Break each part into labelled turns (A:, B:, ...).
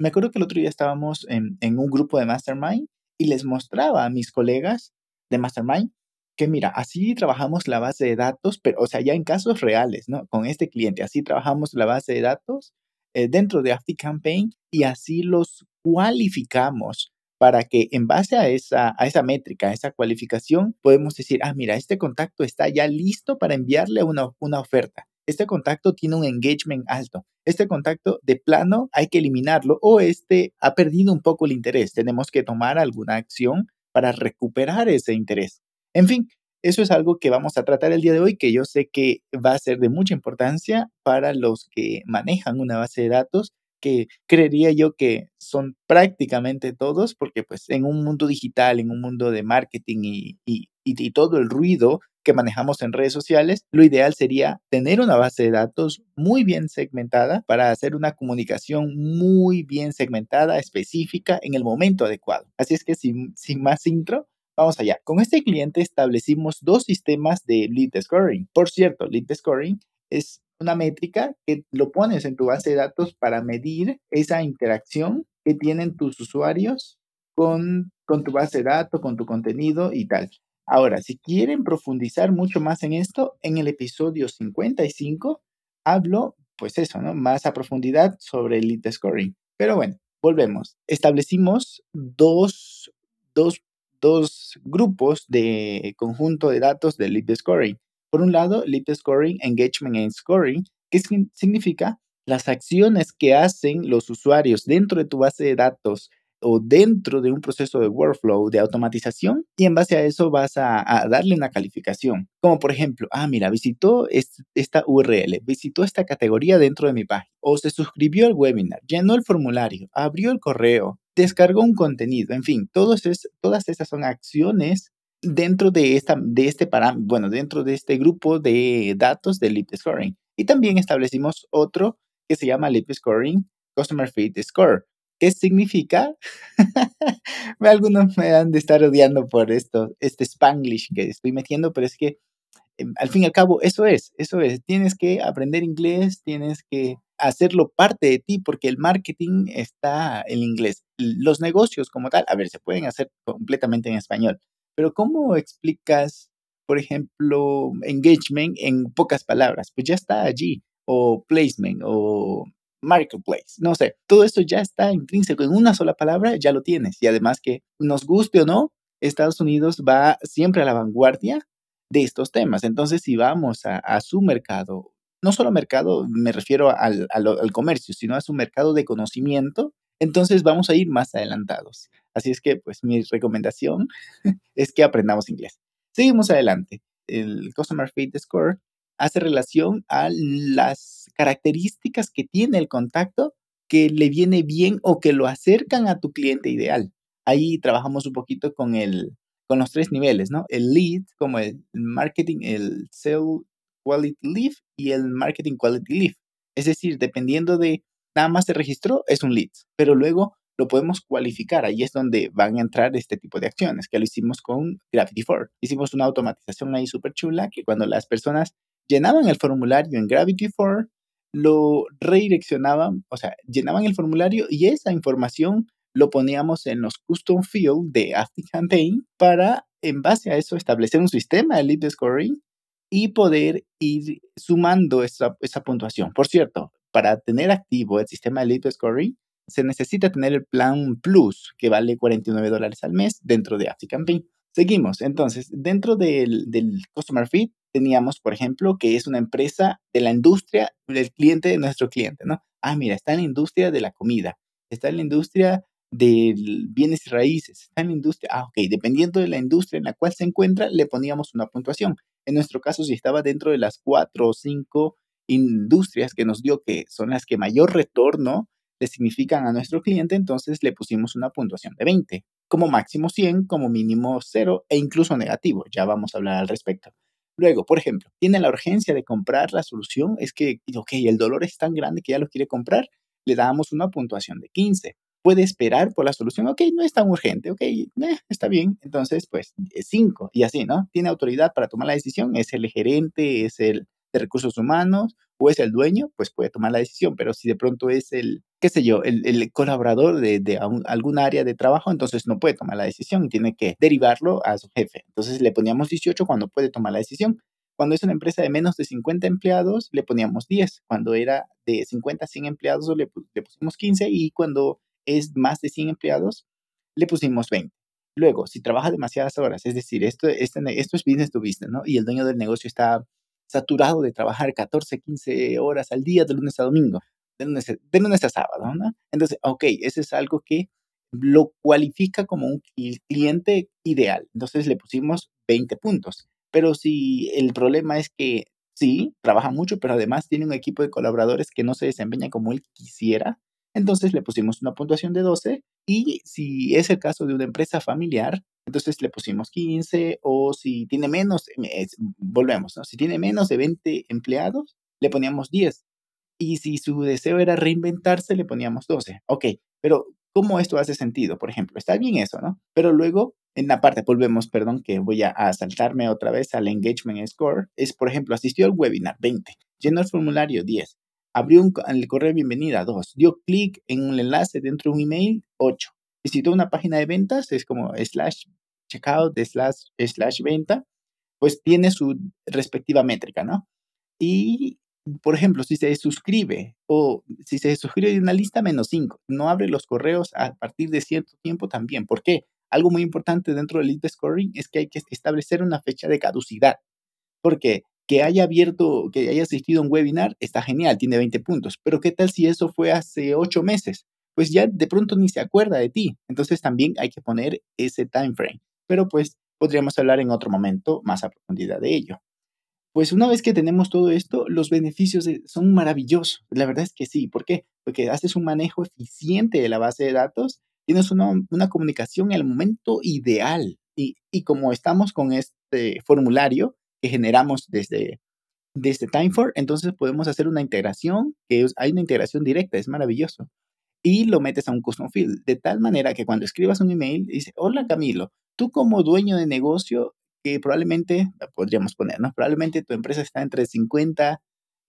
A: Me acuerdo que el otro día estábamos en, un grupo de Mastermind y les mostraba a mis colegas de Mastermind que mira, así trabajamos la base de datos, pero o sea, ya en casos reales, ¿no? Con este cliente, así trabajamos la base de datos eh, dentro de ActiveCampaign y así los cualificamos para que en base a esa, a esa métrica, a esa cualificación, podemos decir, ah, mira, este contacto está ya listo para enviarle una, una oferta este contacto tiene un engagement alto. Este contacto de plano hay que eliminarlo o este ha perdido un poco el interés. Tenemos que tomar alguna acción para recuperar ese interés. En fin, eso es algo que vamos a tratar el día de hoy, que yo sé que va a ser de mucha importancia para los que manejan una base de datos, que creería yo que son prácticamente todos, porque pues en un mundo digital, en un mundo de marketing y, y, y todo el ruido que manejamos en redes sociales, lo ideal sería tener una base de datos muy bien segmentada para hacer una comunicación muy bien segmentada, específica en el momento adecuado. Así es que sin, sin más intro, Vamos allá. Con este cliente establecimos dos sistemas de lead scoring. Por cierto, lead scoring es una métrica que lo pones en tu base de datos para medir esa interacción que tienen tus usuarios con, con tu base de datos, con tu contenido y tal. Ahora, si quieren profundizar mucho más en esto, en el episodio 55 hablo, pues eso, ¿no? Más a profundidad sobre el lead scoring. Pero bueno, volvemos. Establecimos dos, dos, dos grupos de conjunto de datos de lead scoring. Por un lado, lead scoring, engagement and scoring, que significa las acciones que hacen los usuarios dentro de tu base de datos o dentro de un proceso de workflow, de automatización, y en base a eso vas a, darle una calificación. Como por ejemplo, ah, mira, visitó esta URL, visitó esta categoría dentro de mi página, o se suscribió al webinar, llenó el formulario, abrió el correo, descargó un contenido, en fin, todos es, todas esas son acciones dentro de, esta, de este bueno, dentro de este grupo de datos de Lead Scoring. Y también establecimos otro que se llama Lead Scoring Customer Fit Score, ¿Qué significa? Algunos me han de estar odiando por esto, este spanglish que estoy metiendo, pero es que em, al fin y al cabo eso es, eso es. Tienes que aprender inglés, tienes que hacerlo parte de ti porque el marketing está en inglés. Los negocios como tal, a ver, se pueden hacer completamente en español, pero ¿cómo explicas, por ejemplo, engagement en pocas palabras? Pues ya está allí, o placement, o marketplace, no sé, todo esto ya está intrínseco en una sola palabra, ya lo tienes. Y además que nos guste o no, Estados Unidos va siempre a la vanguardia de estos temas. Entonces, si vamos a, su mercado, no solo mercado, me refiero al, al, comercio, sino a su mercado de conocimiento, entonces vamos a ir más adelantados. Así es que, pues, mi recomendación es que aprendamos inglés. Seguimos adelante. El Customer Fit Score hace relación a las características que tiene el contacto que le viene bien o que lo acercan a tu cliente ideal. Ahí trabajamos un poquito con, el, con los tres niveles, ¿no? El lead, como el marketing, el sell quality lead y el marketing quality lead. Es decir, dependiendo de nada más se registró, es un lead, pero luego lo podemos cualificar. Ahí es donde van a entrar este tipo de acciones, que lo hicimos con Gravity 4. Hicimos una automatización ahí súper chula que cuando las personas llenaban el formulario en Gravity 4, lo redireccionaban, o sea, llenaban el formulario y esa información lo poníamos en los custom field de ActiveCampaign para, en base a eso, establecer un sistema de lead scoring y poder ir sumando esa, puntuación. Por cierto, para tener activo el sistema de lead scoring, se necesita tener el plan Plus, que vale 49 dólares al mes dentro de ActiveCampaign. Seguimos, entonces, dentro del, del Customer Feed teníamos, por ejemplo, que es una empresa de la industria del cliente de nuestro cliente, ¿no? Ah, mira, está en la industria de la comida, está en la industria de bienes y raíces, está en la industria, ah, ok, dependiendo de la industria en la cual se encuentra, le poníamos una puntuación. En nuestro caso, si estaba dentro de las cuatro o cinco industrias que nos dio que son las que mayor retorno le significan a nuestro cliente, entonces le pusimos una puntuación de 20. Como máximo 100, como mínimo 0 e incluso negativo. Ya vamos a hablar al respecto. Luego, por ejemplo, tiene la urgencia de comprar la solución, es que, ok, el dolor es tan grande que ya lo quiere comprar, le damos una puntuación de 15. Puede esperar por la solución, ok, no es tan urgente, ok, eh, está bien, entonces pues 5 y así, ¿no? Tiene autoridad para tomar la decisión, es el gerente, es el de recursos humanos o es el dueño, pues puede tomar la decisión, pero si de pronto es el, qué sé yo, el, colaborador de, de algún área de trabajo, entonces no puede tomar la decisión y tiene que derivarlo a su jefe. Entonces le poníamos 18 cuando puede tomar la decisión. Cuando es una empresa de menos de 50 empleados, le poníamos 10. Cuando era de 50 a 100 empleados, le, le pusimos 15 y cuando es más de 100 empleados, le pusimos 20. Luego, si trabaja demasiadas horas, es decir, esto, este, esto es business to business, ¿no? Y el dueño del negocio está saturado de trabajar 14, 15 horas al día de lunes a domingo, de lunes, a sábado, ¿no? Entonces, ok, ese es algo que lo cualifica como un cliente ideal. Entonces le pusimos 20 puntos. Pero si el problema es que sí, trabaja mucho, pero además tiene un equipo de colaboradores que no se desempeña como él quisiera, entonces le pusimos una puntuación de 12 y si es el caso de una empresa familiar, entonces le pusimos 15 o si tiene menos, eh, volvemos, ¿no? Si tiene menos de 20 empleados, le poníamos 10. Y si su deseo era reinventarse, le poníamos 12. Ok, pero ¿cómo esto hace sentido? Por ejemplo, está bien eso, ¿no? Pero luego, en la parte, volvemos, perdón, que voy a, saltarme otra vez al engagement score, es, por ejemplo, asistió al webinar 20, llenó el formulario 10, abrió un, el correo de bienvenida 2, dio clic en un enlace dentro de un email 8, visitó una página de ventas, es como slash checkout, slash, slash venta, pues tiene su respectiva métrica, ¿no? Y, por ejemplo, si se suscribe o si se suscribe de una lista, menos 5. No abre los correos a partir de cierto tiempo también. ¿Por qué? Algo muy importante dentro del lead scoring es que hay que establecer una fecha de caducidad. Porque que haya abierto, que haya asistido a un webinar, está genial, tiene 20 puntos. Pero ¿qué tal si eso fue hace 8 meses? pues ya de pronto ni se acuerda de ti. Entonces también hay que poner ese time frame. Pero pues podríamos hablar en otro momento más a profundidad de ello. Pues una vez que tenemos todo esto, los beneficios son maravillosos. La verdad es que sí. ¿Por qué? Porque haces un manejo eficiente de la base de datos, tienes una, comunicación en el momento ideal. Y, como estamos con este formulario que generamos desde, desde Timefor, entonces podemos hacer una integración, que hay una integración directa, es maravilloso y lo metes a un custom field, de tal manera que cuando escribas un email, dice, hola Camilo, tú como dueño de negocio, que probablemente, podríamos poner, ¿no? Probablemente tu empresa está entre 50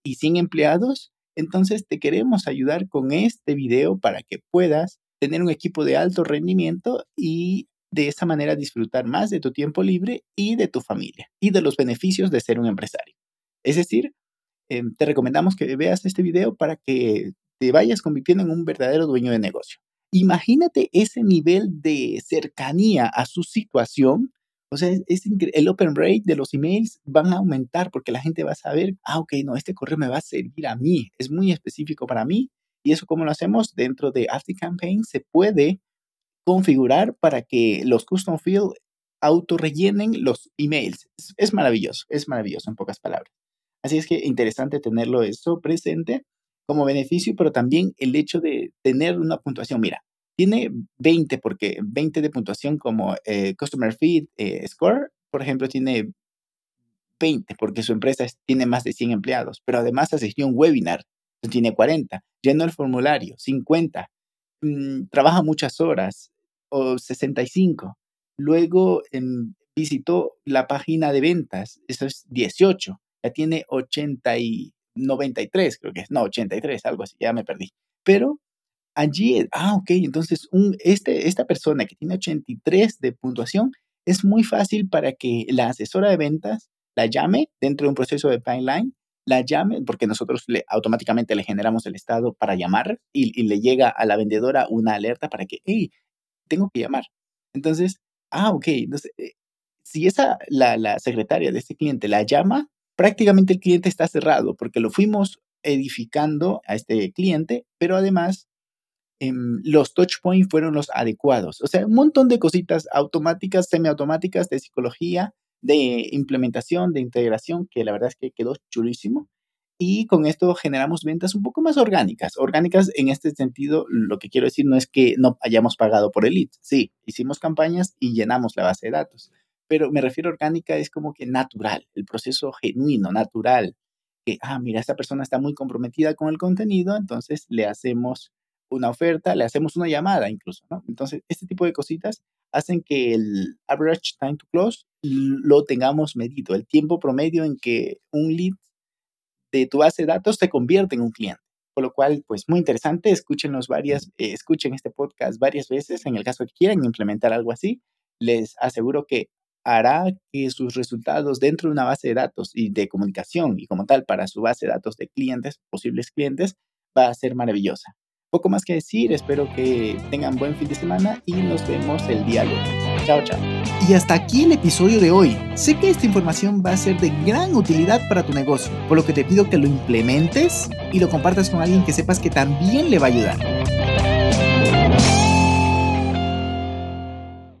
A: y 100 empleados, entonces te queremos ayudar con este video para que puedas tener un equipo de alto rendimiento y de esa manera disfrutar más de tu tiempo libre y de tu familia y de los beneficios de ser un empresario. Es decir, em, te recomendamos que veas este video para que te vayas convirtiendo en un verdadero dueño de negocio. Imagínate ese nivel de cercanía a su situación. O sea, es, el open rate de los emails van a aumentar porque la gente va a saber, ah, ok, no, este correo me va a servir a mí, es muy específico para mí. Y eso, ¿cómo lo hacemos? Dentro de Campaign se puede configurar para que los custom field auto rellenen los emails. Es, maravilloso, es maravilloso en pocas palabras. Así es que interesante tenerlo eso presente como beneficio, pero también el hecho de tener una puntuación. Mira, tiene 20 porque 20 de puntuación como eh, Customer Feed eh, Score, por ejemplo, tiene 20 porque su empresa tiene más de 100 empleados, pero además asistió a un webinar, tiene 40, llenó el formulario, 50, mm, trabaja muchas horas, o 65. Luego em, visitó la página de ventas, eso es 18, ya tiene 80 y 93, creo que es, no, 83, algo así, ya me perdí. Pero allí, ah, ok, entonces este, esta persona que tiene 83 de puntuación, es muy fácil para que la asesora de ventas la llame dentro de un proceso de pipeline, la llame, porque nosotros le, automáticamente le generamos el estado para llamar y, y, le llega a la vendedora una alerta para que, hey, tengo que llamar. Entonces, ah, ok, entonces, eh, si esa, la, la secretaria de ese cliente la llama, prácticamente el cliente está cerrado porque lo fuimos edificando a este cliente, pero además em, los touch points fueron los adecuados. O sea, un montón de cositas automáticas, semiautomáticas de psicología, de implementación, de integración, que la verdad es que quedó chulísimo. y con esto generamos ventas un poco más orgánicas. Orgánicas en este sentido, lo que quiero decir no es que no hayamos pagado por el lead. Sí, hicimos campañas y llenamos la base de datos. Pero me refiero a orgánica es como que natural, el proceso genuino, natural. Que, ah, mira, esta persona está muy comprometida con el contenido, entonces le hacemos una oferta, le hacemos una llamada incluso, ¿no? Entonces, este tipo de cositas hacen que el average time to close lo tengamos medido, el tiempo promedio en que un lead de tu base de datos se convierte en un cliente. Por lo cual, pues muy interesante, escúchenlos varias, eh, escuchen este podcast varias veces en el caso que quieran implementar algo así. Les aseguro que hará que sus resultados dentro de una base de datos y de comunicación y como tal para su base de datos de clientes, posibles clientes, va a ser maravillosa. Poco más que decir, espero que tengan buen fin de semana y nos vemos el día lunes. Chao, chao.
B: Y hasta aquí el episodio de hoy. Sé que esta información va a ser de gran utilidad para tu negocio, por lo que te pido que lo implementes y lo compartas con alguien que sepas que también le va a ayudar.